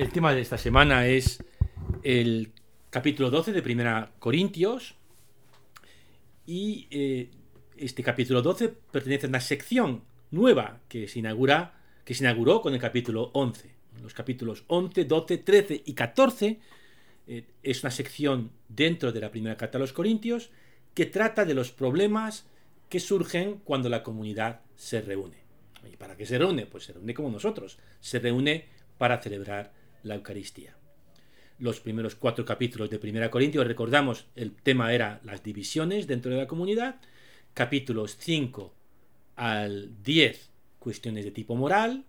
El tema de esta semana es el capítulo 12 de Primera Corintios. Y eh, este capítulo 12 pertenece a una sección nueva que se, inaugura, que se inauguró con el capítulo 11. Los capítulos 11, 12, 13 y 14 eh, es una sección dentro de la primera carta a los Corintios que trata de los problemas que surgen cuando la comunidad se reúne. ¿Y para qué se reúne? Pues se reúne como nosotros. Se reúne para celebrar la Eucaristía. Los primeros cuatro capítulos de Primera Corintios, recordamos, el tema era las divisiones dentro de la comunidad. Capítulos 5 al 10, cuestiones de tipo moral.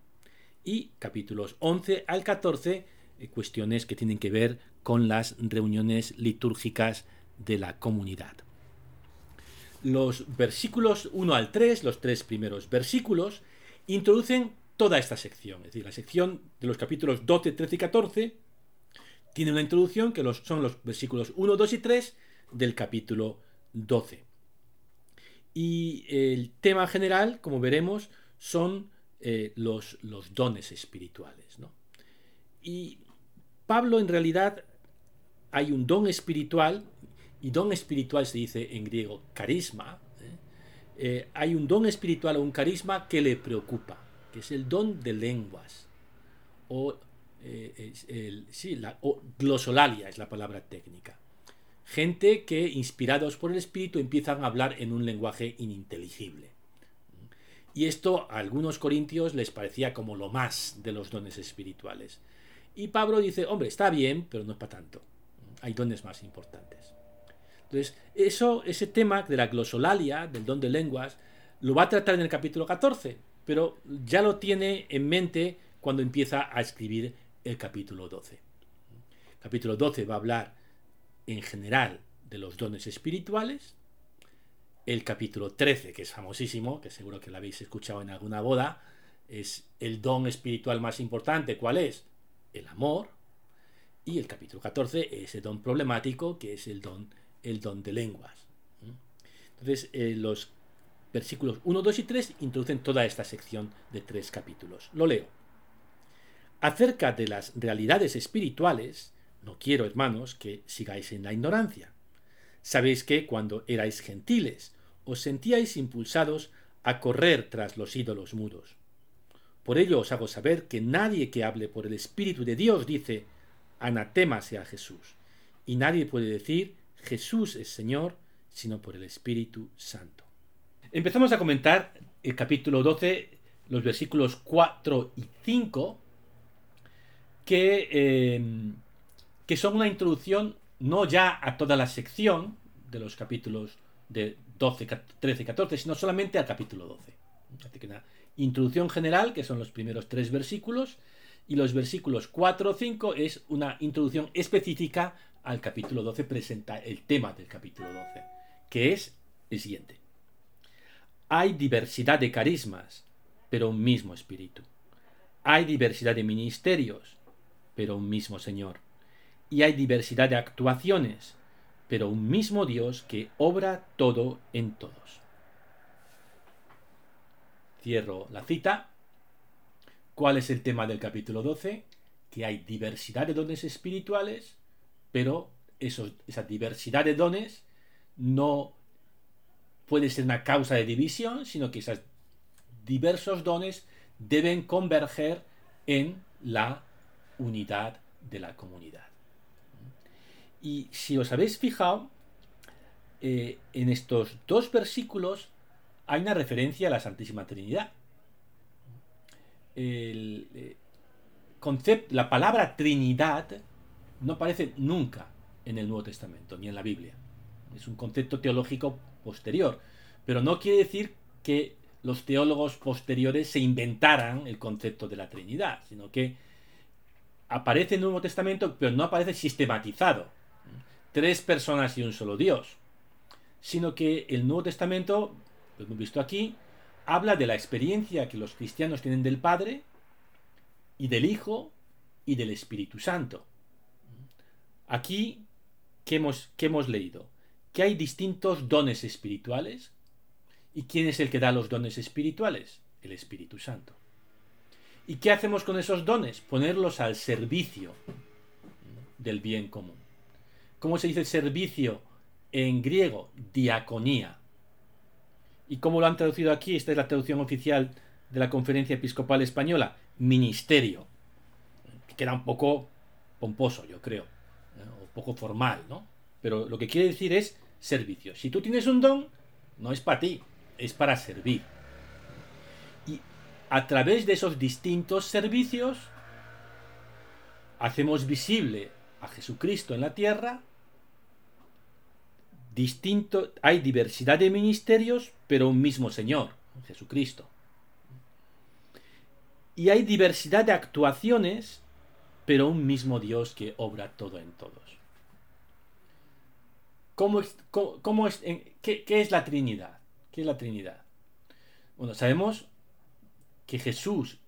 Y capítulos 11 al 14, eh, cuestiones que tienen que ver con las reuniones litúrgicas de la comunidad. Los versículos 1 al 3, los tres primeros versículos, introducen toda esta sección. Es decir, la sección de los capítulos 12, 13 y 14 tiene una introducción que son los versículos 1, 2 y 3 del capítulo 12. Y el tema general, como veremos, son eh, los, dones espirituales. Y Pablo en realidad hay un don espiritual, y don espiritual se dice en griego carisma, ¿eh? Eh, hay un don espiritual o un carisma que le preocupa, que es el don de lenguas, o, eh, el, sí, la, glosolalia es la palabra técnica. Gente que, inspirados por el espíritu, empiezan a hablar en un lenguaje ininteligible. Y esto a algunos corintios les parecía como lo más de los dones espirituales. Y Pablo dice, hombre, está bien, pero no es para tanto. Hay dones más importantes. Entonces, eso, ese tema de la glosolalia, del don de lenguas, lo va a tratar en el capítulo 14, pero ya lo tiene en mente cuando empieza a escribir el capítulo 12. El capítulo 12 va a hablar en general de los dones espirituales. El capítulo 13, que es famosísimo, que seguro que lo habéis escuchado en alguna boda, es el don espiritual más importante. ¿Cuál es? El amor. Y el capítulo 14 es el don problemático, que es el don, el don de lenguas. Entonces, eh, los versículos 1, 2 y 3 introducen toda esta sección de tres capítulos. Lo leo. Acerca de las realidades espirituales, no quiero, hermanos, que sigáis en la ignorancia. Sabéis que cuando erais gentiles, os sentíais impulsados a correr tras los ídolos mudos. Por ello os hago saber que nadie que hable por el Espíritu de Dios dice, anatema sea Jesús. Y nadie puede decir, Jesús es Señor, sino por el Espíritu Santo. Empezamos a comentar el capítulo 12, los versículos 4 y 5, que, em, que son una introducción no ya a toda la sección de los capítulos de 12, 13 y 14, sino solamente al capítulo 12. Una introducción general, que son los primeros tres versículos, y los versículos 4 o 5 es una introducción específica al capítulo 12, presenta el tema del capítulo 12, que es el siguiente. Hay diversidad de carismas, pero un mismo espíritu. Hay diversidad de ministerios, pero un mismo Señor. Y hay diversidad de actuaciones, pero un mismo Dios que obra todo en todos. Cierro la cita. ¿Cuál es el tema del capítulo 12? Que hay diversidad de dones espirituales, pero esa diversidad de dones no puede ser una causa de división, sino que esos diversos dones deben converger en la unidad de la comunidad. Y si os habéis fijado, eh, en estos dos versículos hay una referencia a la Santísima Trinidad. El eh, la palabra Trinidad no aparece nunca en el Nuevo Testamento, ni en la Biblia. Es un concepto teológico posterior, pero no quiere decir que los teólogos posteriores se inventaran el concepto de la Trinidad, sino que aparece en el Nuevo Testamento, pero no aparece sistematizado. Tres personas y un solo Dios. Sino que el Nuevo Testamento, lo hemos visto aquí, habla de la experiencia que los cristianos tienen del Padre y del Hijo y del Espíritu Santo. Aquí, ¿qué hemos, hemos leído? Que hay distintos dones espirituales. ¿Y quién es el que da los dones espirituales? El Espíritu Santo. ¿Y qué hacemos con esos dones? Ponerlos al servicio del bien común. ¿Cómo se dice servicio en griego? Diaconía. ¿Y cómo lo han traducido aquí? Esta es la traducción oficial de la Conferencia Episcopal Española. Ministerio. Queda un poco pomposo, yo creo. Un poco formal, ¿no? Pero lo que quiere decir es servicio. Si tú tienes un don, no es para ti, es para servir. Y a través de esos distintos servicios, hacemos visible a Jesucristo en la tierra. Distinto, hay diversidad de ministerios, pero un mismo Señor, Jesucristo. Y hay diversidad de actuaciones, pero un mismo Dios que obra todo en todos. ¿Cómo es, qué, ¿Qué es la Trinidad? ¿Qué es la Trinidad? Bueno, sabemos que Jesús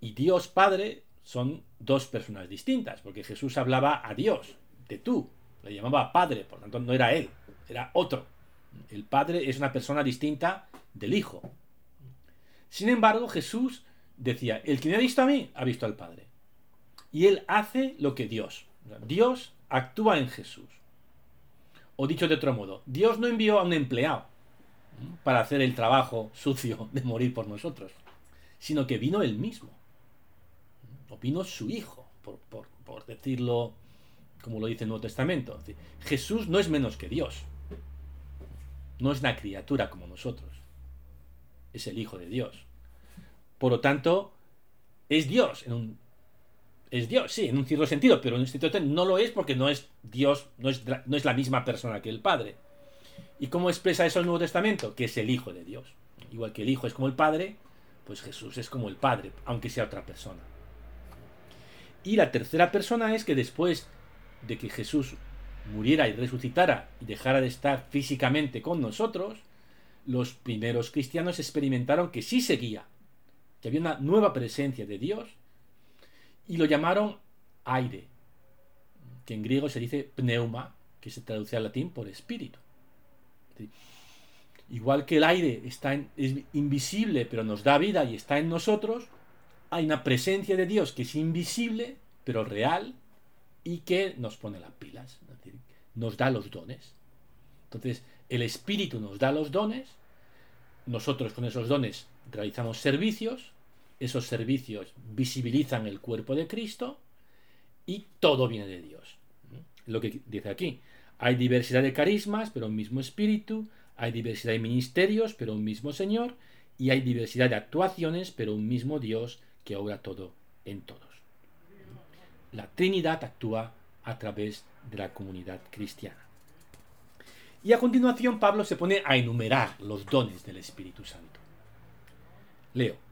y Dios Padre son dos personas distintas, porque Jesús hablaba a Dios, de tú, le llamaba Padre, por lo tanto no era Él, era otro. El Padre es una persona distinta del Hijo. Sin embargo, Jesús decía, el que me ha visto a mí, ha visto al Padre. Y Él hace lo que Dios. Dios actúa en Jesús. O dicho de otro modo, Dios no envió a un empleado para hacer el trabajo sucio de morir por nosotros, sino que vino Él mismo vino su Hijo, por, decirlo como lo dice el Nuevo Testamento. Jesús no es menos que Dios. No es una criatura como nosotros. Es el Hijo de Dios. Por lo tanto, es Dios. En un, es Dios, sí, en un cierto sentido, pero en un sentido no lo es porque no es Dios, no es, no es la misma persona que el Padre. ¿Y cómo expresa eso el Nuevo Testamento? Que es el Hijo de Dios. Igual que el Hijo es como el Padre, pues Jesús es como el Padre, aunque sea otra persona. Y la tercera persona es que después de que Jesús muriera y resucitara y dejara de estar físicamente con nosotros, los primeros cristianos experimentaron que sí seguía, que había una nueva presencia de Dios, y lo llamaron aire, que en griego se dice pneuma, que se traduce al latín por espíritu. Igual que el aire está es invisible, pero nos da vida y está en nosotros, hay una presencia de Dios que es invisible, pero real, y que nos pone las pilas, es decir, nos da los dones. Entonces, el Espíritu nos da los dones, nosotros con esos dones realizamos servicios, esos servicios visibilizan el cuerpo de Cristo y todo viene de Dios. Lo que dice aquí, hay diversidad de carismas, pero un mismo Espíritu, hay diversidad de ministerios, pero un mismo Señor, y hay diversidad de actuaciones, pero un mismo Dios que obra todo en todos. La Trinidad actúa a través de la comunidad cristiana. Y a continuación Pablo se pone a enumerar los dones del Espíritu Santo. Leo.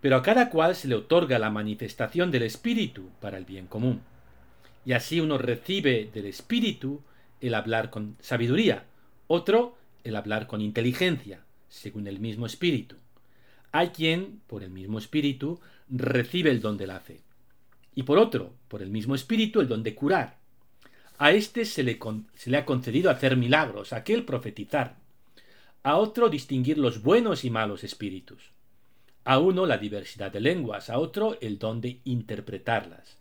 Pero a cada cual se le otorga la manifestación del Espíritu para el bien común. Y así uno recibe del Espíritu el hablar con sabiduría, otro el hablar con inteligencia, según el mismo Espíritu hay quien, por el mismo espíritu, recibe el don de la fe. Y por otro, por el mismo espíritu, el don de curar. A éste se le, se le ha concedido hacer milagros, a aquel profetizar. A otro distinguir los buenos y malos espíritus. A uno la diversidad de lenguas, a otro el don de interpretarlas.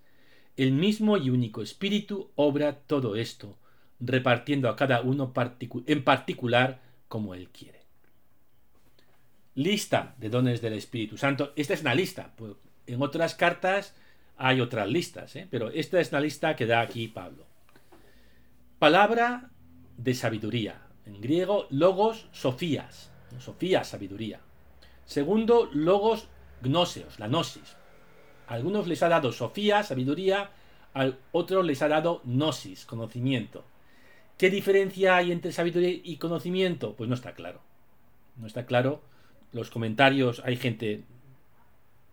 El mismo y único espíritu obra todo esto, repartiendo a cada uno en particular como él quiere lista de dones del Espíritu Santo. Esta es una lista. Pues, en otras cartas hay otras listas, ¿eh? pero esta es la lista que da aquí Pablo. Palabra de sabiduría. En griego, logos sofías. Sofía, sabiduría. Segundo, logos gnoseos, la gnosis. A algunos les ha dado sofía, sabiduría, a otros les ha dado gnosis, conocimiento. ¿Qué diferencia hay entre sabiduría y conocimiento? Pues no está claro. No está claro los comentarios hay gente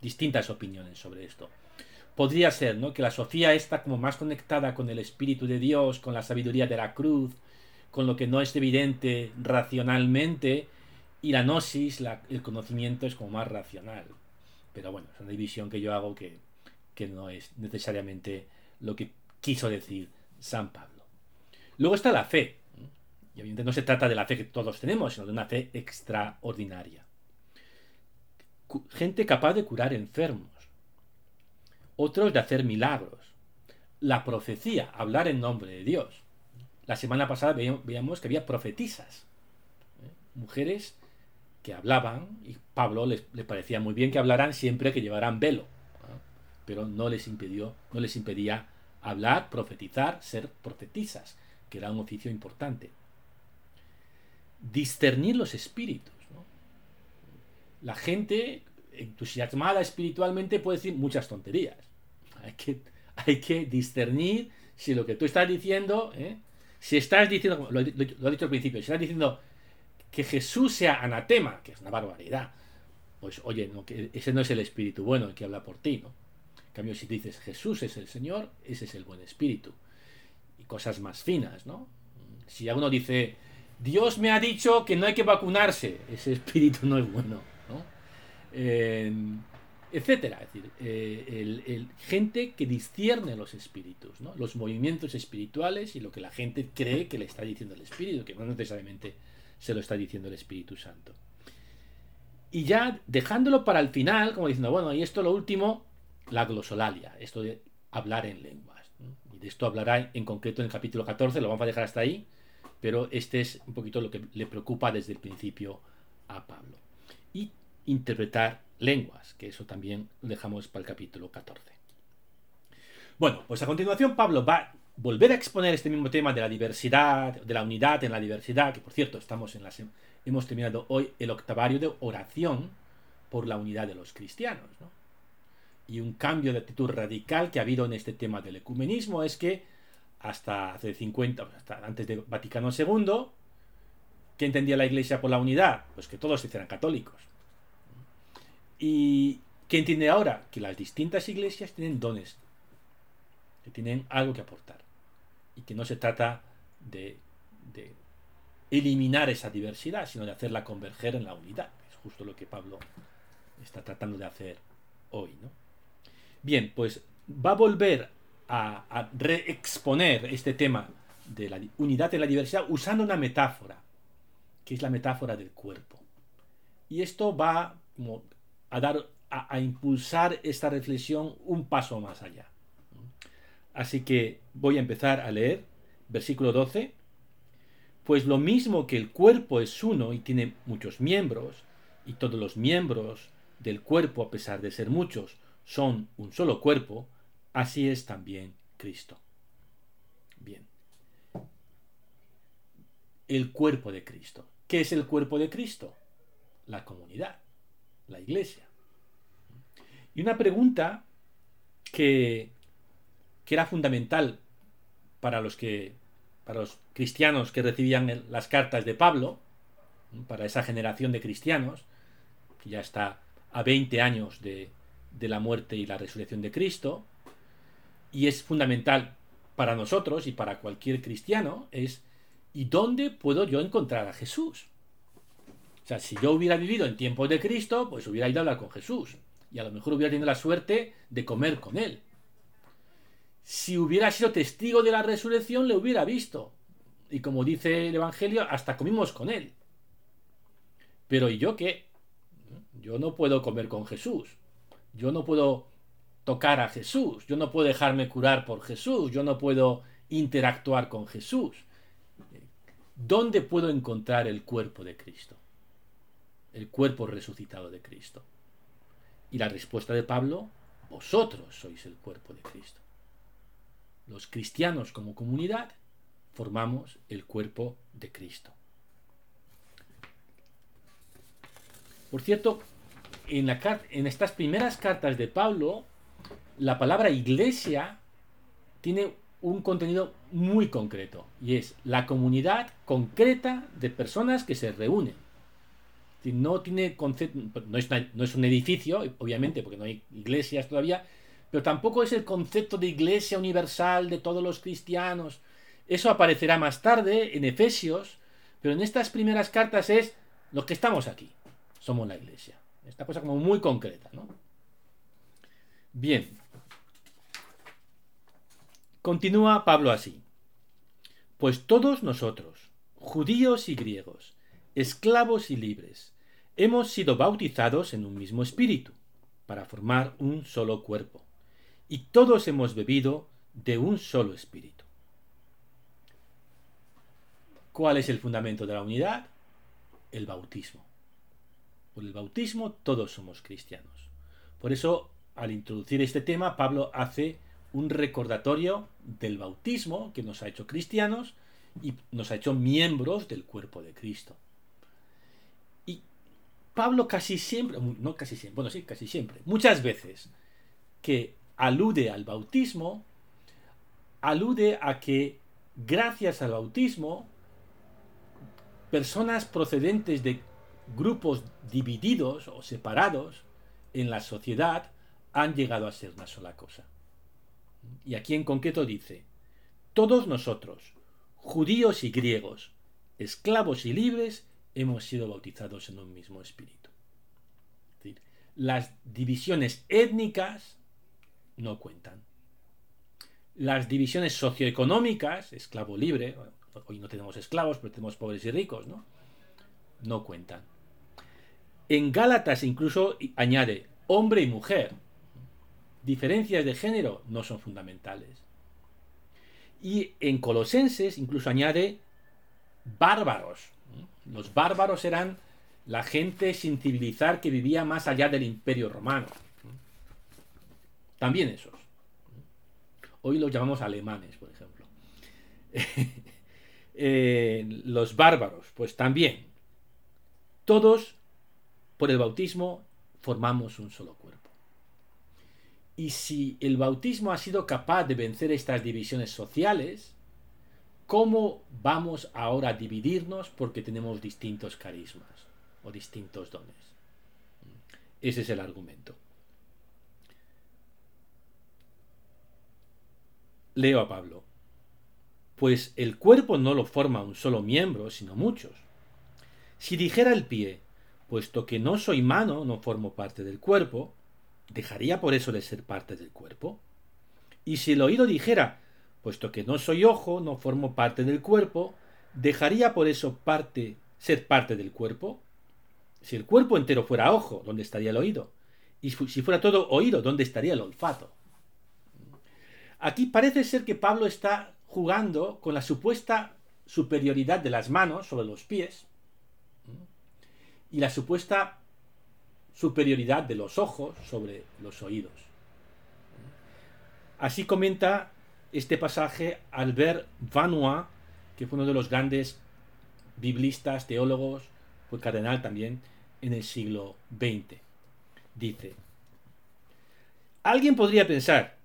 distintas opiniones sobre esto. Podría ser, ¿no? Que la Sofía está como más conectada con el Espíritu de Dios, con la sabiduría de la cruz, con lo que no es evidente racionalmente, y la gnosis, el conocimiento, es como más racional. Pero bueno, es una división que yo hago que, que no es necesariamente lo que quiso decir San Pablo. Luego está la fe. Y obviamente no se trata de la fe que todos tenemos, sino de una fe extraordinaria gente capaz de curar enfermos, otros de hacer milagros. La profecía, hablar en nombre de Dios. La semana pasada veíamos que había profetisas, ¿eh? mujeres que hablaban, y Pablo les, le parecía muy bien que hablaran siempre que llevaran velo, pero no les, impidió, no les impedía hablar, profetizar, ser profetisas, que era un oficio importante. Discernir los espíritus. La gente entusiasmada espiritualmente puede decir muchas tonterías. Hay que, hay que discernir si lo que tú estás diciendo, ¿eh? si estás diciendo, lo, lo, he dicho al principio, si estás diciendo que Jesús sea anatema, que es una barbaridad, pues oye, que ese no es el espíritu bueno el que habla por ti, ¿no? En cambio, si dices Jesús es el Señor, ese es el buen espíritu. Y cosas más finas, ¿no? Si a uno dice, Dios me ha dicho que no hay que vacunarse, ese espíritu no es bueno, ¿no? Etcétera. Es decir, eh, el, gente que discierne los espíritus, ¿no? los movimientos espirituales y lo que la gente cree que le está diciendo el espíritu, que no necesariamente se lo está diciendo el Espíritu Santo. Y ya dejándolo para el final, como diciendo, bueno, y esto lo último, la glosolalia, esto de hablar en lenguas. Y de esto hablará en concreto en el capítulo 14, lo vamos a dejar hasta ahí, pero este es un poquito lo que le preocupa desde el principio a Pablo. Y interpretar lenguas, que eso también lo dejamos para el capítulo 14. Bueno, pues a continuación Pablo va volver a exponer este mismo tema de la diversidad, de la unidad en la diversidad, que por cierto estamos en la, hemos terminado hoy el octavario de oración por la unidad de los cristianos. Y un cambio de actitud radical que ha habido en este tema del ecumenismo es que hasta hace 50, hasta antes de Vaticano II, ¿qué entendía la Iglesia por la unidad? Pues que todos se hicieran católicos. ¿Y qué entiende ahora? Que las distintas iglesias tienen dones, que tienen algo que aportar y que no se trata de, eliminar esa diversidad, sino de hacerla converger en la unidad. Es justo lo que Pablo está tratando de hacer hoy. ¿no? Bien, pues va a volver a, reexponer este tema de la unidad en la diversidad usando una metáfora, que es la metáfora del cuerpo. Y esto va a dar a impulsar esta reflexión un paso más allá. Así que voy a empezar a leer versículo 12. Pues lo mismo que el cuerpo es uno y tiene muchos miembros, y todos los miembros del cuerpo, a pesar de ser muchos, son un solo cuerpo, así es también Cristo. Bien. El cuerpo de Cristo. ¿Qué es el cuerpo de Cristo? La comunidad, la iglesia. Y una pregunta que que era fundamental para los que para los cristianos que recibían las cartas de Pablo, para esa generación de cristianos, que ya está a 20 años de, de la muerte y la resurrección de Cristo, y es fundamental para nosotros y para cualquier cristiano, es ¿y dónde puedo yo encontrar a Jesús? O sea, si yo hubiera vivido en tiempos de Cristo, pues hubiera ido a hablar con Jesús. Y a lo mejor hubiera tenido la suerte de comer con él si hubiera sido testigo de la resurrección, le hubiera visto. Y como dice el Evangelio, hasta comimos con él. Pero ¿y yo qué? Yo no puedo comer con Jesús. Yo no puedo tocar a Jesús. Yo no puedo dejarme curar por Jesús. Yo no puedo interactuar con Jesús. ¿Dónde puedo encontrar el cuerpo de Cristo? El cuerpo resucitado de Cristo. Y la respuesta de Pablo, vosotros sois el cuerpo de Cristo los cristianos como comunidad, formamos el cuerpo de Cristo. Por cierto, en, estas primeras cartas de Pablo, la palabra iglesia tiene un contenido muy concreto y es la comunidad concreta de personas que se reúnen. No tiene concepto, no es un edificio, obviamente, porque no hay iglesias todavía, pero tampoco es el concepto de iglesia universal de todos los cristianos. Eso aparecerá más tarde en Efesios, pero en estas primeras cartas es los que estamos aquí, somos la iglesia. Esta cosa como muy concreta, ¿no? Bien. Continúa Pablo así. Pues todos nosotros, judíos y griegos, esclavos y libres, hemos sido bautizados en un mismo espíritu, para formar un solo cuerpo y todos hemos bebido de un solo espíritu. ¿Cuál es el fundamento de la unidad? El bautismo. Por el bautismo todos somos cristianos. Por eso, al introducir este tema, Pablo hace un recordatorio del bautismo que nos ha hecho cristianos y nos ha hecho miembros del cuerpo de Cristo. Y Pablo casi siempre, no casi siempre, bueno, sí, casi siempre, muchas veces que alude al bautismo, alude a que gracias al bautismo, personas procedentes de grupos divididos o separados en la sociedad han llegado a ser una sola cosa. Y aquí en concreto dice, todos nosotros, judíos y griegos, esclavos y libres, hemos sido bautizados en un mismo espíritu. las divisiones étnicas no cuentan. Las divisiones socioeconómicas, esclavo libre, hoy no tenemos esclavos, pero tenemos pobres y ricos, ¿no? No cuentan. En Gálatas incluso añade hombre y mujer. Diferencias de género no son fundamentales. Y en Colosenses incluso añade bárbaros. Los bárbaros eran la gente sin civilizar que vivía más allá del imperio romano. También esos. Hoy los llamamos alemanes, por ejemplo. Eh, los bárbaros, pues también. Todos, por el bautismo, formamos un solo cuerpo. Y si el bautismo ha sido capaz de vencer estas divisiones sociales, ¿cómo vamos ahora a dividirnos porque tenemos distintos carismas o distintos dones? Ese es el argumento. Leo a Pablo. Pues el cuerpo no lo forma un solo miembro, sino muchos. Si dijera el pie, puesto que no soy mano, no formo parte del cuerpo, ¿dejaría por eso de ser parte del cuerpo? Y si el oído dijera, puesto que no soy ojo, no formo parte del cuerpo, ¿dejaría por eso parte, ser parte del cuerpo? Si el cuerpo entero fuera ojo, ¿dónde estaría el oído? Y si fuera todo oído, ¿dónde estaría el olfato? Aquí parece ser que Pablo está jugando con la supuesta superioridad de las manos sobre los pies y la supuesta superioridad de los ojos sobre los oídos. Así comenta este pasaje Albert Vanois, que fue uno de los grandes biblistas, teólogos, fue cardenal también en el siglo XX. Dice, alguien podría pensar,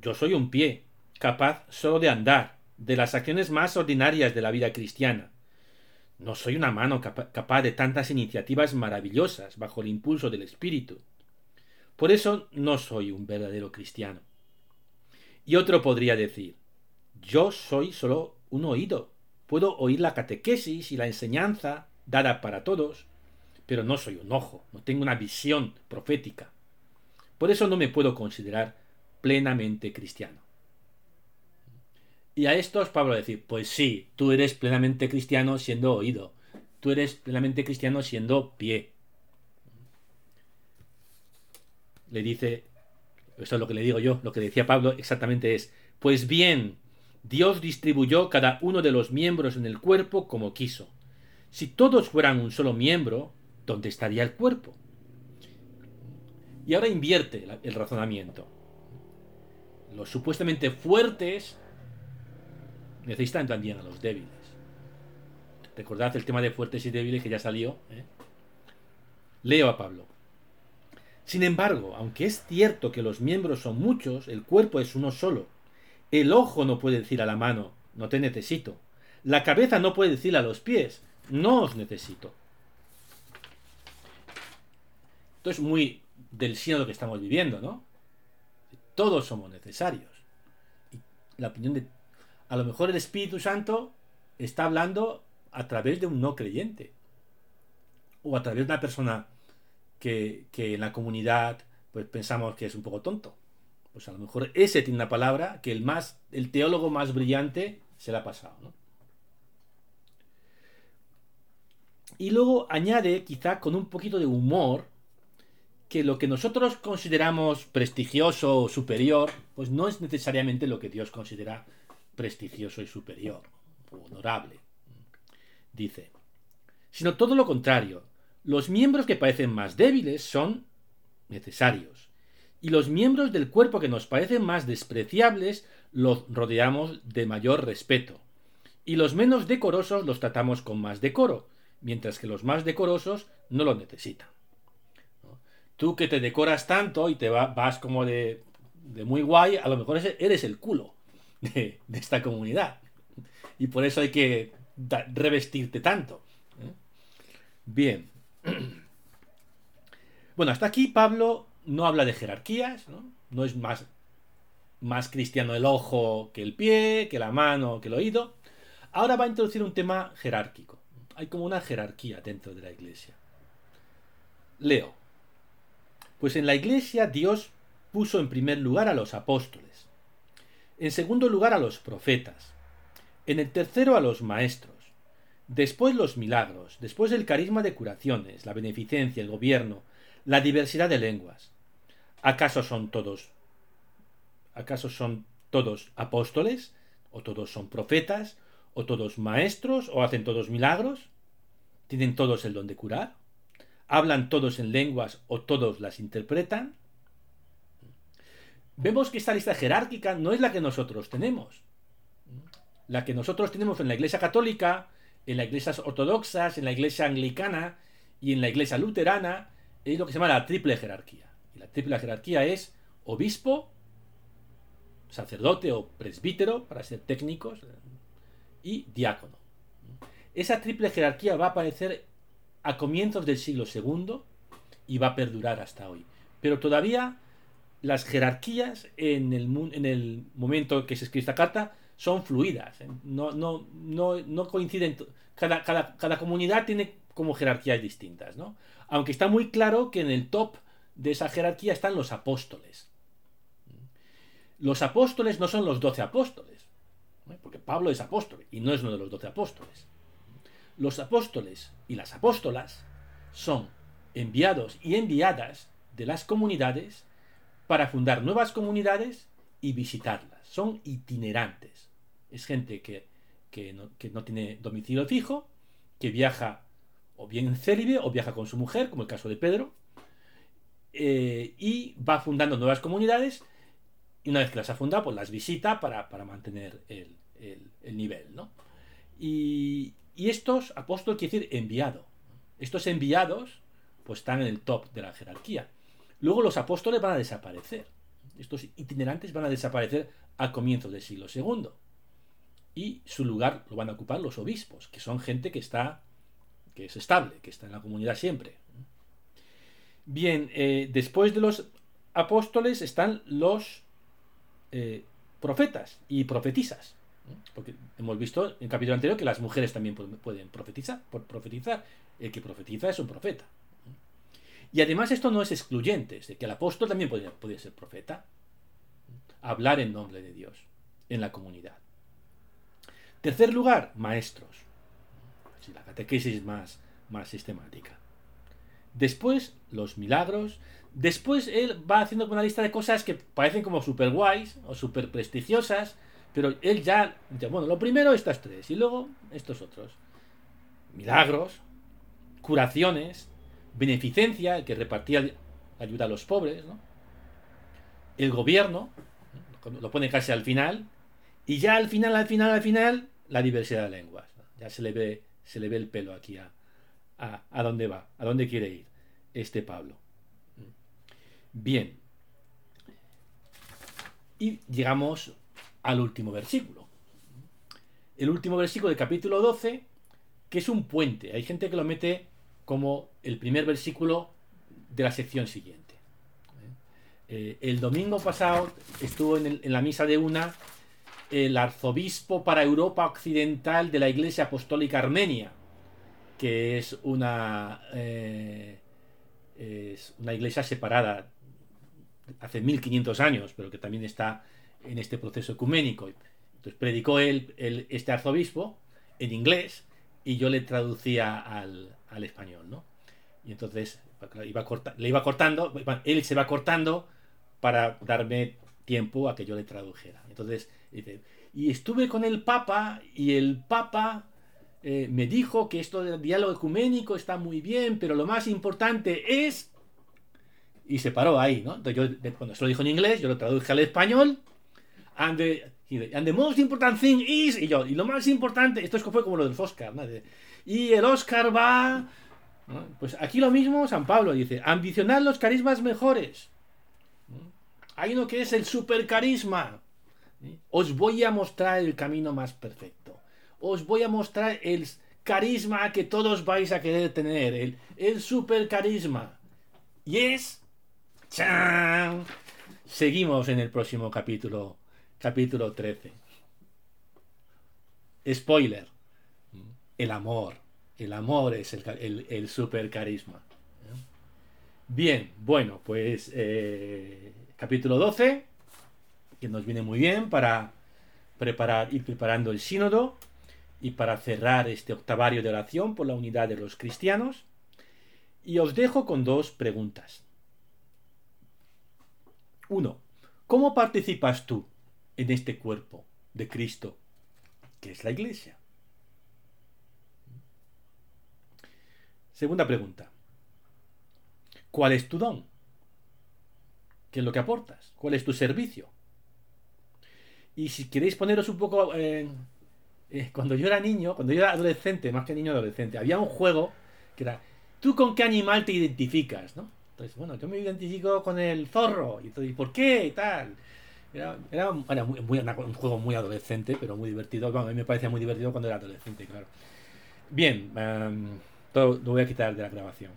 yo soy un pie, capaz solo de andar, de las acciones más ordinarias de la vida cristiana. No soy una mano capaz de tantas iniciativas maravillosas bajo el impulso del Espíritu. Por eso no soy un verdadero cristiano. Y otro podría decir, yo soy solo un oído. Puedo oír la catequesis y la enseñanza dada para todos, pero no soy un ojo, no tengo una visión profética. Por eso no me puedo considerar plenamente cristiano. Y a estos Pablo decir, pues sí, tú eres plenamente cristiano siendo oído, tú eres plenamente cristiano siendo pie. Le dice, esto es lo que le digo yo, lo que decía Pablo exactamente es, pues bien, Dios distribuyó cada uno de los miembros en el cuerpo como quiso. Si todos fueran un solo miembro, ¿dónde estaría el cuerpo? Y ahora invierte el razonamiento los supuestamente fuertes necesitan también a los débiles. Recordad el tema de fuertes y débiles que ya salió. ¿eh? Leo a Pablo. Sin embargo, aunque es cierto que los miembros son muchos, el cuerpo es uno solo. El ojo no puede decir a la mano, no te necesito. La cabeza no puede decir a los pies, no os necesito. Esto es muy del lo que estamos viviendo, ¿no? Todos somos necesarios. Y la opinión de... A lo mejor el Espíritu Santo está hablando a través de un no creyente. O a través de una persona que, en la comunidad pues pensamos que es un poco tonto. Pues a lo mejor ese tiene una palabra que el más, el teólogo más brillante se la ha pasado. Y luego añade, quizá con un poquito de humor, que lo que nosotros consideramos prestigioso o superior, pues no es necesariamente lo que Dios considera prestigioso y superior o honorable. Dice, sino todo lo contrario. Los miembros que parecen más débiles son necesarios. Y los miembros del cuerpo que nos parecen más despreciables los rodeamos de mayor respeto. Y los menos decorosos los tratamos con más decoro, mientras que los más decorosos no lo necesitan tú que te decoras tanto y te vas como de, muy guay, a lo mejor eres el culo de, esta comunidad. Y por eso hay que revestirte tanto. ¿eh? Bien. Bueno, hasta aquí Pablo no habla de jerarquías, ¿no? Es más cristiano el ojo que el pie, que la mano, que el oído. Ahora va a introducir un tema jerárquico. Hay como una jerarquía dentro de la iglesia. Leo. Pues en la iglesia Dios puso en primer lugar a los apóstoles, en segundo lugar a los profetas, en el tercero a los maestros, después los milagros, después el carisma de curaciones, la beneficencia, el gobierno, la diversidad de lenguas. ¿Acaso son todos acaso son todos apóstoles o todos son profetas o todos maestros o hacen todos milagros? ¿Tienen todos el don de curar? ¿Hablan todos en lenguas o todos las interpretan? Vemos que esta lista jerárquica no es la que nosotros tenemos. La que nosotros tenemos en la Iglesia Católica, en las iglesias ortodoxas, en la Iglesia Anglicana y en la Iglesia Luterana es lo que se llama la triple jerarquía. Y la triple jerarquía es obispo, sacerdote o presbítero, para ser técnicos, y diácono. Esa triple jerarquía va a aparecer a comienzos del siglo II y va a perdurar hasta hoy. Pero todavía las jerarquías en el, en momento que se escribe esta carta son fluidas. ¿eh? No, coinciden. Cada, cada, cada, comunidad tiene como jerarquías distintas. ¿no? Aunque está muy claro que en el top de esa jerarquía están los apóstoles. Los apóstoles no son los doce apóstoles. ¿eh? Porque Pablo es apóstol y no es uno de los doce apóstoles los apóstoles y las apóstolas son enviados y enviadas de las comunidades para fundar nuevas comunidades y visitarlas. Son itinerantes. Es gente que, no, tiene domicilio fijo, que viaja o bien en célibe o viaja con su mujer, como el caso de Pedro, eh, y va fundando nuevas comunidades y una vez que las ha fundado, pues las visita para, mantener el, el nivel. ¿no? Y, y estos apóstoles quiere decir enviado. Estos enviados pues están en el top de la jerarquía. Luego los apóstoles van a desaparecer. Estos itinerantes van a desaparecer al comienzo del siglo II. Y su lugar lo van a ocupar los obispos, que son gente que está, que es estable, que está en la comunidad siempre. Bien, eh, después de los apóstoles están los eh, profetas y profetisas. Porque hemos visto en el capítulo anterior que las mujeres también pueden profetizar. Por profetizar. El que profetiza es un profeta. Y además esto no es excluyente, es de que el apóstol también puede, ser profeta. Hablar en nombre de Dios en la comunidad. Tercer lugar, maestros. la catequesis más, más sistemática. Después, los milagros. Después él va haciendo una lista de cosas que parecen como super guays o super prestigiosas, pero él ya, bueno, lo primero estas tres y luego estos otros. Milagros, curaciones, beneficencia, que repartía ayuda a los pobres, ¿no? El gobierno, lo pone casi al final, y ya al final, al final, al final, la diversidad de lenguas. Ya se le ve, se le ve el pelo aquí a, a, a dónde va, a dónde quiere ir este Pablo. Bien. Y llegamos al último versículo. El último versículo del capítulo 12, que es un puente. Hay gente que lo mete como el primer versículo de la sección siguiente. Eh, el domingo pasado estuvo en, la misa de una el arzobispo para Europa Occidental de la Iglesia Apostólica Armenia, que es una, eh, es una iglesia separada hace 1500 años, pero que también está en este proceso ecuménico. Entonces predicó él, este arzobispo en inglés y yo le traducía al, español, ¿no? Y entonces Iba le iba cortando, él se va cortando para darme tiempo a que yo le tradujera. Entonces, dice, y estuve con el Papa y el Papa eh, me dijo que esto del diálogo ecuménico está muy bien, pero lo más importante es... Y se paró ahí, ¿no? Entonces yo, cuando se lo dijo en inglés, yo lo traduje al español. And the, and the most important thing is... Y yo, y lo más importante, esto fue como lo del Oscar, ¿no? y el Oscar va... Pues aquí lo mismo, San Pablo dice, ambicionar los carismas mejores. Hay uno que es el supercarisma. Os voy a mostrar el camino más perfecto os voy a mostrar el carisma que todos vais a querer tener, el, el super carisma. Y es... ¡Chan! Seguimos en el próximo capítulo, capítulo 13. Spoiler. El amor. El amor es el, el, super carisma. Bien, bueno, pues eh, capítulo 12, que nos viene muy bien para preparar, ir preparando el sínodo y para cerrar este octavario de oración por la unidad de los cristianos. Y os dejo con dos preguntas. Uno, ¿cómo participas tú en este cuerpo de Cristo, que es la iglesia? Segunda pregunta, ¿cuál es tu don? ¿Qué es lo que aportas? ¿Cuál es tu servicio? Y si queréis poneros un poco en eh, cuando yo era niño, cuando yo era adolescente, más que niño adolescente, había un juego que era, ¿tú con qué animal te identificas? ¿no? Entonces, bueno, yo me identifico con el zorro. Y, ¿y por qué? Y tal. Era, era, muy, un juego muy adolescente, pero muy divertido. a mí me parecía muy divertido cuando era adolescente, claro. Bien, em, todo lo voy a quitar de la grabación.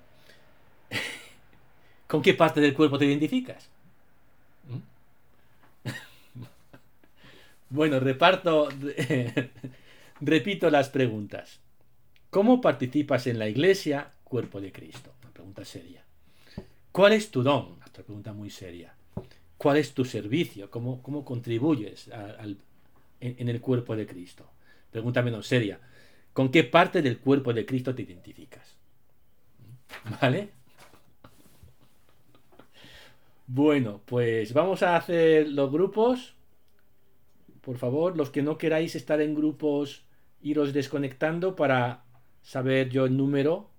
¿Con qué parte del cuerpo te identificas? ¿Mm? bueno, reparto. Repito las preguntas. ¿Cómo participas en la iglesia, cuerpo de Cristo? Una pregunta seria. ¿Cuál es tu don? Otra pregunta muy seria. ¿Cuál es tu servicio? ¿Cómo, cómo contribuyes en, el cuerpo de Cristo? Pregunta menos seria. ¿Con qué parte del cuerpo de Cristo te identificas? ¿Vale? Bueno, pues vamos a hacer los grupos. Por favor, los que no queráis estar en grupos iros desconectando para saber yo el número